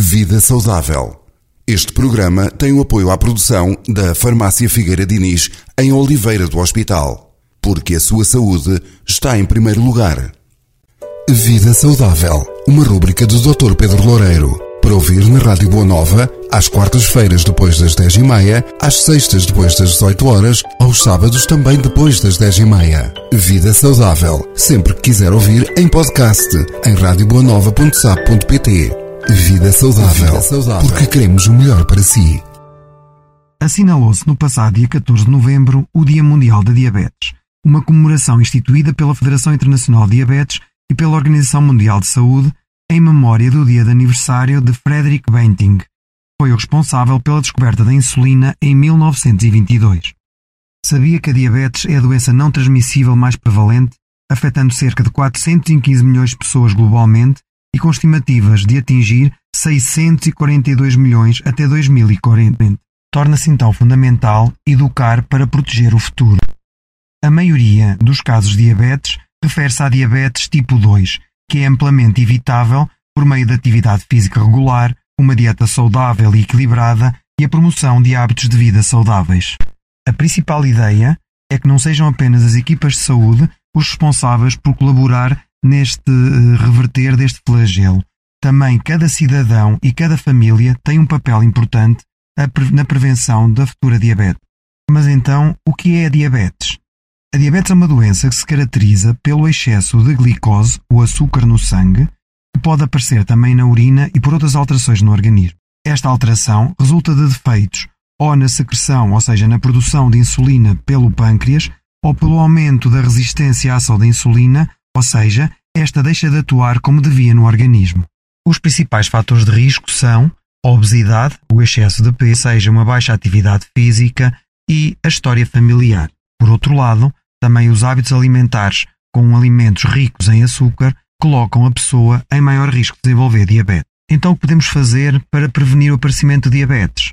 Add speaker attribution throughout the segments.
Speaker 1: Vida Saudável. Este programa tem o apoio à produção da Farmácia Figueira Diniz em Oliveira do Hospital, porque a sua saúde está em primeiro lugar. Vida Saudável, uma rúbrica do Dr. Pedro Loureiro, para ouvir na Rádio Boa Nova, às quartas-feiras depois das 10h30, às sextas depois das 18 horas, aos sábados também depois das 10h30. Vida Saudável, sempre que quiser ouvir em podcast, em radioboanova.sap.pt. Vida saudável, Vida saudável, porque queremos o melhor para si.
Speaker 2: Assinalou-se no passado dia 14 de novembro o Dia Mundial da Diabetes, uma comemoração instituída pela Federação Internacional de Diabetes e pela Organização Mundial de Saúde em memória do dia de aniversário de Frederick Banting. Foi o responsável pela descoberta da insulina em 1922. Sabia que a diabetes é a doença não transmissível mais prevalente, afetando cerca de 415 milhões de pessoas globalmente e com estimativas de atingir 642 milhões até 2040. Torna-se então fundamental educar para proteger o futuro. A maioria dos casos de diabetes refere-se à diabetes tipo 2, que é amplamente evitável por meio de atividade física regular, uma dieta saudável e equilibrada e a promoção de hábitos de vida saudáveis. A principal ideia é que não sejam apenas as equipas de saúde os responsáveis por colaborar neste uh, reverter deste flagelo. Também cada cidadão e cada família tem um papel importante na prevenção da futura diabetes. Mas então, o que é a diabetes? A diabetes é uma doença que se caracteriza pelo excesso de glicose, o açúcar no sangue, que pode aparecer também na urina e por outras alterações no organismo. Esta alteração resulta de defeitos ou na secreção, ou seja, na produção de insulina pelo pâncreas, ou pelo aumento da resistência à ação da insulina ou seja, esta deixa de atuar como devia no organismo. Os principais fatores de risco são a obesidade, o excesso de peso, seja uma baixa atividade física e a história familiar. Por outro lado, também os hábitos alimentares com alimentos ricos em açúcar colocam a pessoa em maior risco de desenvolver diabetes. Então, o que podemos fazer para prevenir o aparecimento de diabetes?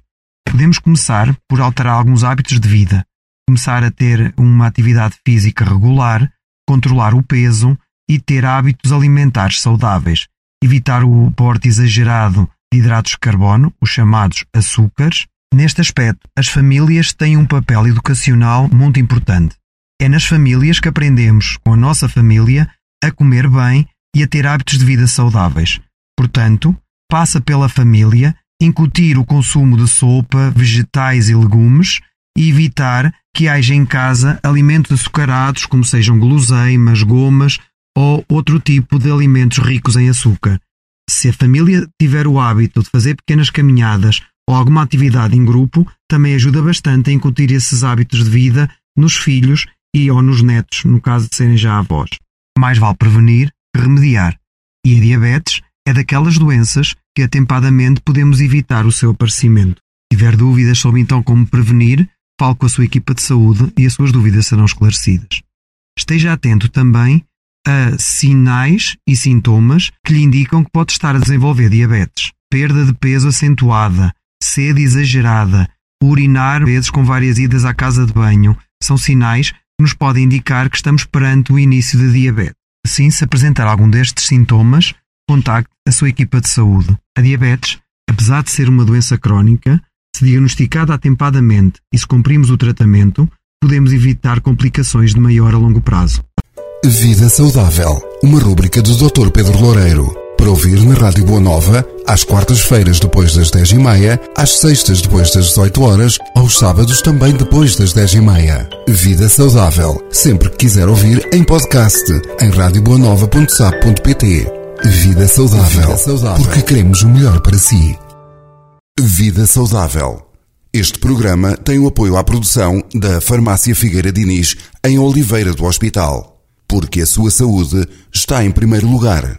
Speaker 2: Podemos começar por alterar alguns hábitos de vida, começar a ter uma atividade física regular, controlar o peso e ter hábitos alimentares saudáveis, evitar o porte exagerado de hidratos de carbono, os chamados açúcares. Neste aspecto, as famílias têm um papel educacional muito importante. É nas famílias que aprendemos, com a nossa família, a comer bem e a ter hábitos de vida saudáveis. Portanto, passa pela família incutir o consumo de sopa, vegetais e legumes e evitar que haja em casa alimentos açucarados, como sejam guloseimas, gomas ou outro tipo de alimentos ricos em açúcar. Se a família tiver o hábito de fazer pequenas caminhadas ou alguma atividade em grupo, também ajuda bastante a incutir esses hábitos de vida nos filhos e ou nos netos, no caso de serem já avós. Mais vale prevenir que remediar. E a diabetes é daquelas doenças que atempadamente podemos evitar o seu aparecimento. Se tiver dúvidas sobre então como prevenir, fale com a sua equipa de saúde e as suas dúvidas serão esclarecidas. Esteja atento também a sinais e sintomas que lhe indicam que pode estar a desenvolver diabetes. Perda de peso acentuada, sede exagerada, urinar vezes com várias idas à casa de banho, são sinais que nos podem indicar que estamos perante o início de diabetes. Assim, se apresentar algum destes sintomas, contacte a sua equipa de saúde. A diabetes, apesar de ser uma doença crónica, se diagnosticada atempadamente e se cumprimos o tratamento, podemos evitar complicações de maior a longo prazo.
Speaker 1: Vida Saudável, uma rúbrica do Dr. Pedro Loureiro. Para ouvir na Rádio Boa Nova, às quartas-feiras depois das 10h30, às sextas depois das 18 horas, aos sábados também depois das 10h30. Vida Saudável, sempre que quiser ouvir em podcast, em radioboanova.sap.pt. Vida Saudável, Vida Saudável, porque queremos o melhor para si. Vida Saudável. Este programa tem o apoio à produção da Farmácia Figueira Diniz em Oliveira do Hospital, porque a sua saúde está em primeiro lugar.